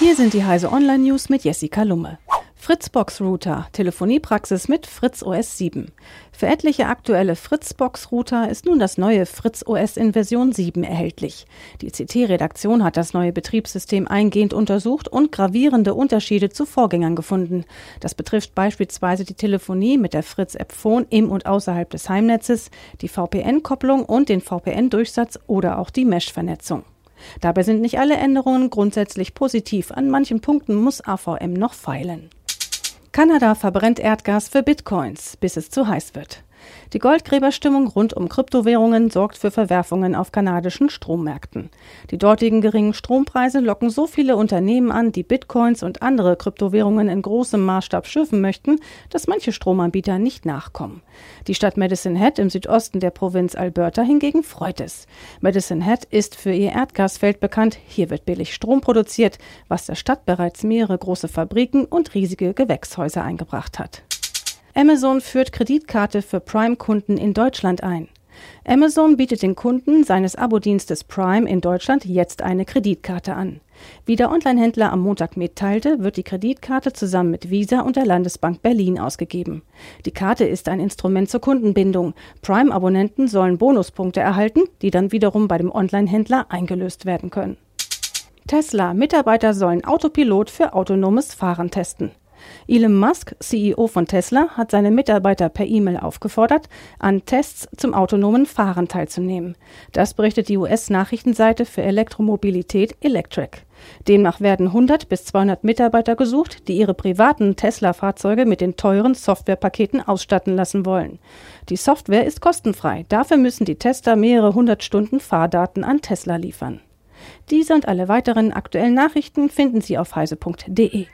Hier sind die Heise Online News mit Jessica Lumme. Fritzbox Router, Telefoniepraxis mit Fritz OS 7. Für etliche aktuelle Fritzbox Router ist nun das neue Fritz OS in Version 7 erhältlich. Die CT-Redaktion hat das neue Betriebssystem eingehend untersucht und gravierende Unterschiede zu Vorgängern gefunden. Das betrifft beispielsweise die Telefonie mit der Fritz App Phone im und außerhalb des Heimnetzes, die VPN-Kopplung und den VPN-Durchsatz oder auch die Mesh-Vernetzung. Dabei sind nicht alle Änderungen grundsätzlich positiv. An manchen Punkten muss AVM noch feilen. Kanada verbrennt Erdgas für Bitcoins, bis es zu heiß wird. Die Goldgräberstimmung rund um Kryptowährungen sorgt für Verwerfungen auf kanadischen Strommärkten. Die dortigen geringen Strompreise locken so viele Unternehmen an, die Bitcoins und andere Kryptowährungen in großem Maßstab schürfen möchten, dass manche Stromanbieter nicht nachkommen. Die Stadt Medicine Hat im Südosten der Provinz Alberta hingegen freut es. Medicine Hat ist für ihr Erdgasfeld bekannt. Hier wird billig Strom produziert, was der Stadt bereits mehrere große Fabriken und riesige Gewächshäuser eingebracht hat. Amazon führt Kreditkarte für Prime-Kunden in Deutschland ein. Amazon bietet den Kunden seines Abo-Dienstes Prime in Deutschland jetzt eine Kreditkarte an. Wie der Onlinehändler am Montag mitteilte, wird die Kreditkarte zusammen mit Visa und der Landesbank Berlin ausgegeben. Die Karte ist ein Instrument zur Kundenbindung. Prime-Abonnenten sollen Bonuspunkte erhalten, die dann wiederum bei dem Onlinehändler eingelöst werden können. Tesla Mitarbeiter sollen Autopilot für autonomes Fahren testen. Elon Musk, CEO von Tesla, hat seine Mitarbeiter per E-Mail aufgefordert, an Tests zum autonomen Fahren teilzunehmen. Das berichtet die US-Nachrichtenseite für Elektromobilität Electric. Demnach werden 100 bis 200 Mitarbeiter gesucht, die ihre privaten Tesla-Fahrzeuge mit den teuren Softwarepaketen ausstatten lassen wollen. Die Software ist kostenfrei. Dafür müssen die Tester mehrere hundert Stunden Fahrdaten an Tesla liefern. Diese und alle weiteren aktuellen Nachrichten finden Sie auf heise.de.